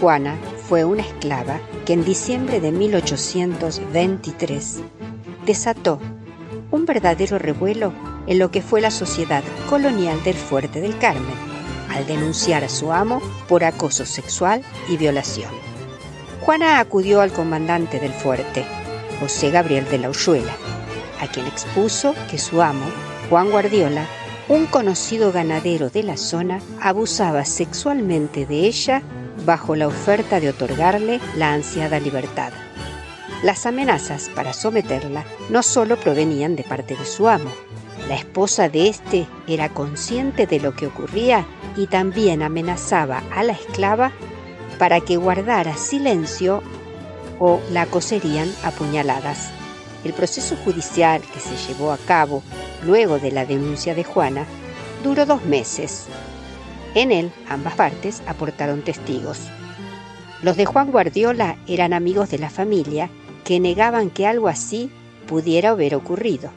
Juana fue una esclava que en diciembre de 1823 desató un verdadero revuelo en lo que fue la sociedad colonial del Fuerte del Carmen, al denunciar a su amo por acoso sexual y violación. Juana acudió al comandante del fuerte, José Gabriel de la Ushuela, a quien expuso que su amo, Juan Guardiola, un conocido ganadero de la zona, abusaba sexualmente de ella bajo la oferta de otorgarle la ansiada libertad. Las amenazas para someterla no solo provenían de parte de su amo, la esposa de éste era consciente de lo que ocurría y también amenazaba a la esclava para que guardara silencio o la coserían a puñaladas. El proceso judicial que se llevó a cabo luego de la denuncia de Juana duró dos meses. En él ambas partes aportaron testigos. Los de Juan Guardiola eran amigos de la familia que negaban que algo así pudiera haber ocurrido.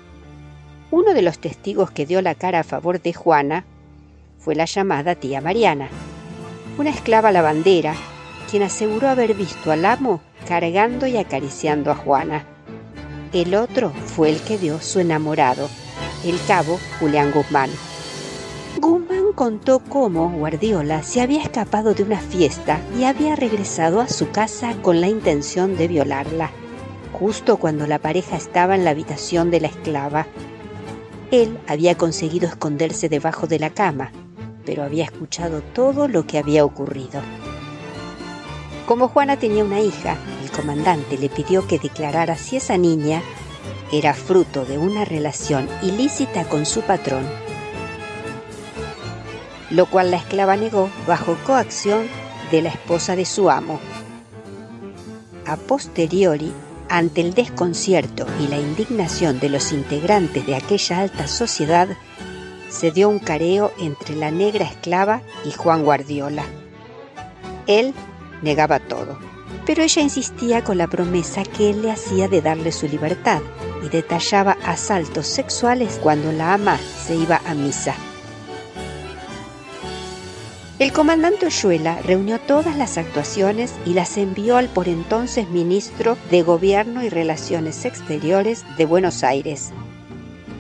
Uno de los testigos que dio la cara a favor de Juana fue la llamada tía Mariana, una esclava lavandera, quien aseguró haber visto al amo cargando y acariciando a Juana. El otro fue el que dio su enamorado, el cabo Julián Guzmán. Guzmán contó cómo Guardiola se había escapado de una fiesta y había regresado a su casa con la intención de violarla, justo cuando la pareja estaba en la habitación de la esclava. Él había conseguido esconderse debajo de la cama, pero había escuchado todo lo que había ocurrido. Como Juana tenía una hija, el comandante le pidió que declarara si esa niña era fruto de una relación ilícita con su patrón, lo cual la esclava negó bajo coacción de la esposa de su amo. A posteriori, ante el desconcierto y la indignación de los integrantes de aquella alta sociedad, se dio un careo entre la negra esclava y Juan Guardiola. Él negaba todo, pero ella insistía con la promesa que él le hacía de darle su libertad y detallaba asaltos sexuales cuando la ama se iba a misa. El comandante Oyuela reunió todas las actuaciones y las envió al por entonces ministro de Gobierno y Relaciones Exteriores de Buenos Aires,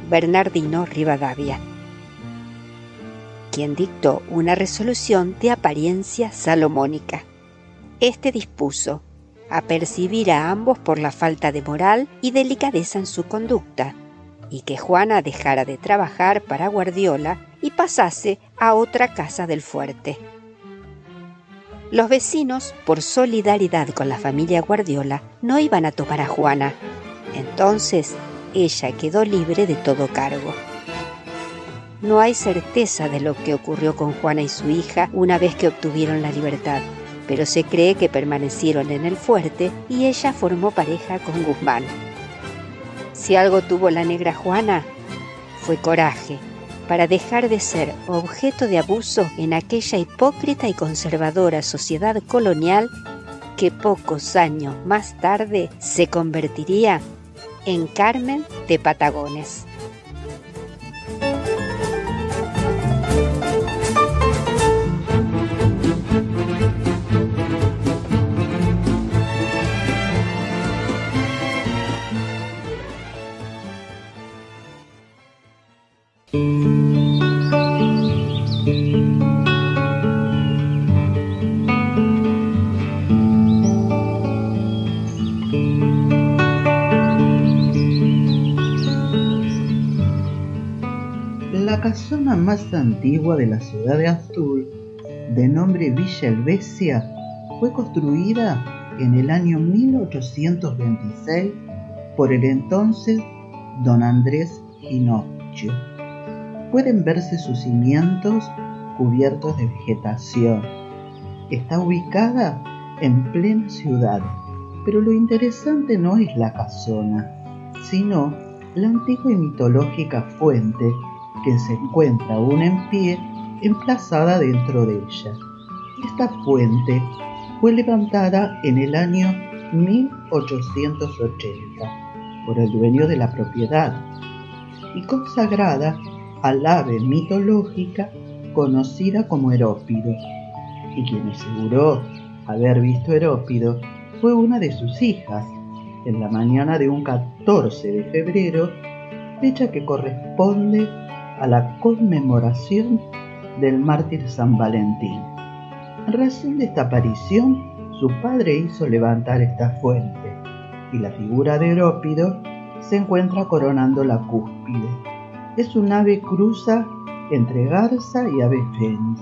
Bernardino Rivadavia, quien dictó una resolución de apariencia salomónica. Este dispuso apercibir a ambos por la falta de moral y delicadeza en su conducta, y que Juana dejara de trabajar para Guardiola y pasase a otra casa del fuerte. Los vecinos, por solidaridad con la familia Guardiola, no iban a tomar a Juana. Entonces, ella quedó libre de todo cargo. No hay certeza de lo que ocurrió con Juana y su hija una vez que obtuvieron la libertad, pero se cree que permanecieron en el fuerte y ella formó pareja con Guzmán. Si algo tuvo la negra Juana, fue coraje para dejar de ser objeto de abuso en aquella hipócrita y conservadora sociedad colonial que pocos años más tarde se convertiría en Carmen de Patagones. La casona más antigua de la ciudad de Astur, de nombre Villa Helvecia, fue construida en el año 1826 por el entonces don Andrés Ginocchio. Pueden verse sus cimientos cubiertos de vegetación. Está ubicada en plena ciudad, pero lo interesante no es la casona, sino la antigua y mitológica fuente que se encuentra aún en pie emplazada dentro de ella. Esta fuente fue levantada en el año 1880 por el dueño de la propiedad y consagrada al ave mitológica conocida como Herópido, y quien aseguró haber visto Herópido fue una de sus hijas, en la mañana de un 14 de febrero, fecha que corresponde a la conmemoración del mártir San Valentín. En razón de esta aparición, su padre hizo levantar esta fuente y la figura de Herópido se encuentra coronando la cúspide. Es un ave cruza entre garza y ave fénix.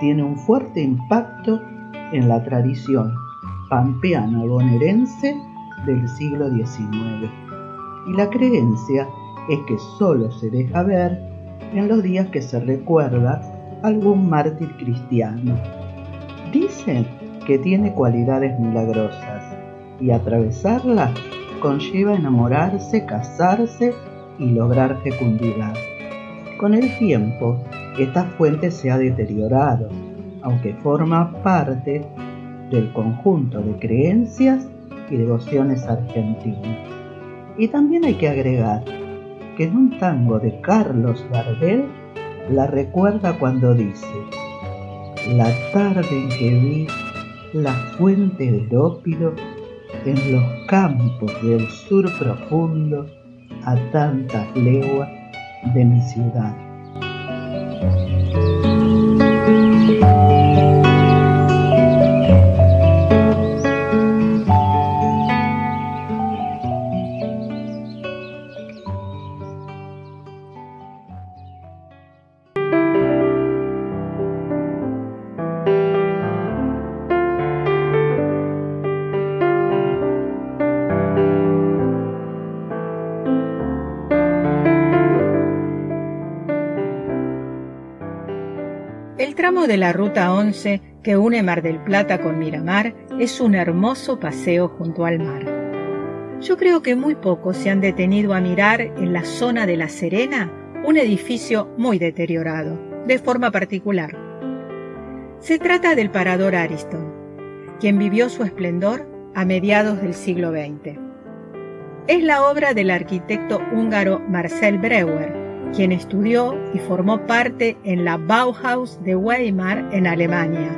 Tiene un fuerte impacto en la tradición pampeana bonaerense del siglo XIX. Y la creencia es que solo se deja ver en los días que se recuerda algún mártir cristiano. Dicen que tiene cualidades milagrosas y atravesarla conlleva enamorarse, casarse y lograr fecundidad. Con el tiempo, esta fuente se ha deteriorado, aunque forma parte del conjunto de creencias y devociones argentinas. Y también hay que agregar que en un tango de Carlos Gardel la recuerda cuando dice, la tarde en que vi la fuente del ópido en los campos del sur profundo a tantas leguas de mi ciudad. De la Ruta 11 que une Mar del Plata con Miramar es un hermoso paseo junto al mar. Yo creo que muy pocos se han detenido a mirar en la zona de La Serena un edificio muy deteriorado, de forma particular. Se trata del Parador Ariston, quien vivió su esplendor a mediados del siglo XX. Es la obra del arquitecto húngaro Marcel Breuer, quien estudió y formó parte en la Bauhaus de Weimar en Alemania,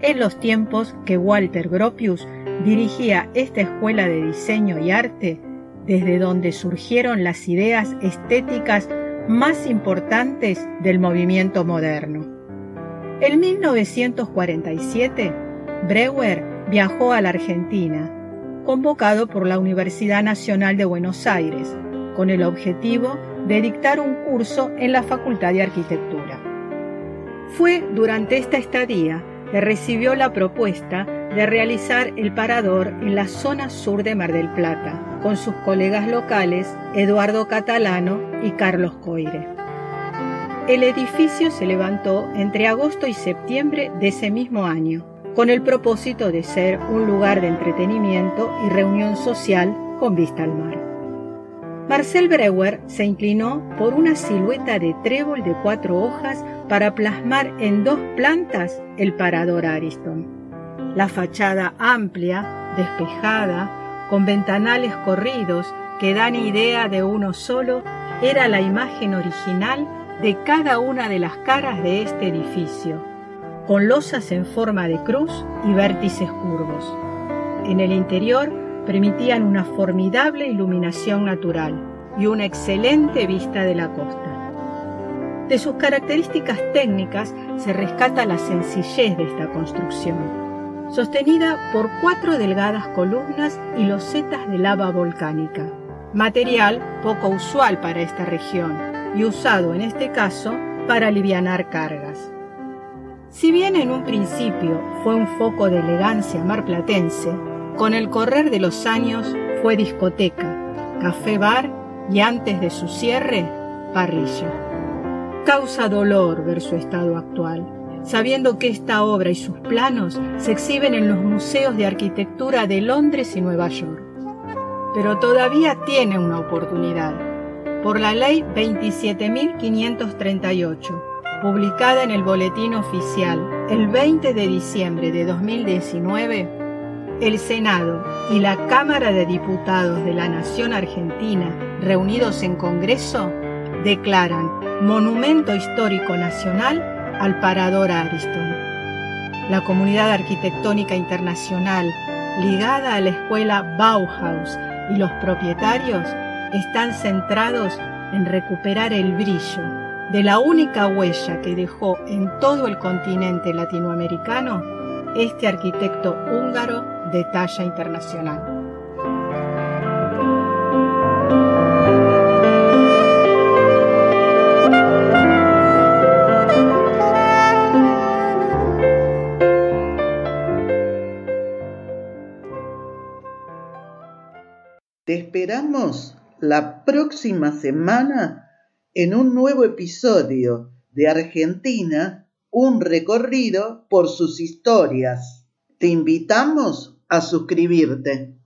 en los tiempos que Walter Gropius dirigía esta escuela de diseño y arte desde donde surgieron las ideas estéticas más importantes del movimiento moderno. En 1947, Breuer viajó a la Argentina, convocado por la Universidad Nacional de Buenos Aires, con el objetivo de dictar un curso en la Facultad de Arquitectura. Fue durante esta estadía que recibió la propuesta de realizar el parador en la zona sur de Mar del Plata, con sus colegas locales Eduardo Catalano y Carlos Coire. El edificio se levantó entre agosto y septiembre de ese mismo año, con el propósito de ser un lugar de entretenimiento y reunión social con vista al mar. Marcel Breuer se inclinó por una silueta de trébol de cuatro hojas para plasmar en dos plantas el parador Ariston. La fachada amplia, despejada, con ventanales corridos que dan idea de uno solo, era la imagen original de cada una de las caras de este edificio, con losas en forma de cruz y vértices curvos. En el interior permitían una formidable iluminación natural y una excelente vista de la costa. De sus características técnicas se rescata la sencillez de esta construcción, sostenida por cuatro delgadas columnas y losetas de lava volcánica, material poco usual para esta región y usado en este caso para alivianar cargas. Si bien en un principio fue un foco de elegancia marplatense, con el correr de los años fue discoteca, café bar y antes de su cierre, parrilla. Causa dolor ver su estado actual, sabiendo que esta obra y sus planos se exhiben en los museos de arquitectura de Londres y Nueva York. Pero todavía tiene una oportunidad. Por la ley 27.538, publicada en el Boletín Oficial el 20 de diciembre de 2019, el Senado y la Cámara de Diputados de la Nación Argentina, reunidos en Congreso, declaran Monumento Histórico Nacional al Parador Ariston. la comunidad arquitectónica internacional ligada a la escuela Bauhaus y los propietarios están centrados en recuperar el brillo de la única huella que dejó en todo el continente latinoamericano este arquitecto húngaro de talla internacional. Te esperamos la próxima semana en un nuevo episodio de Argentina, un recorrido por sus historias. Te invitamos a suscribirte.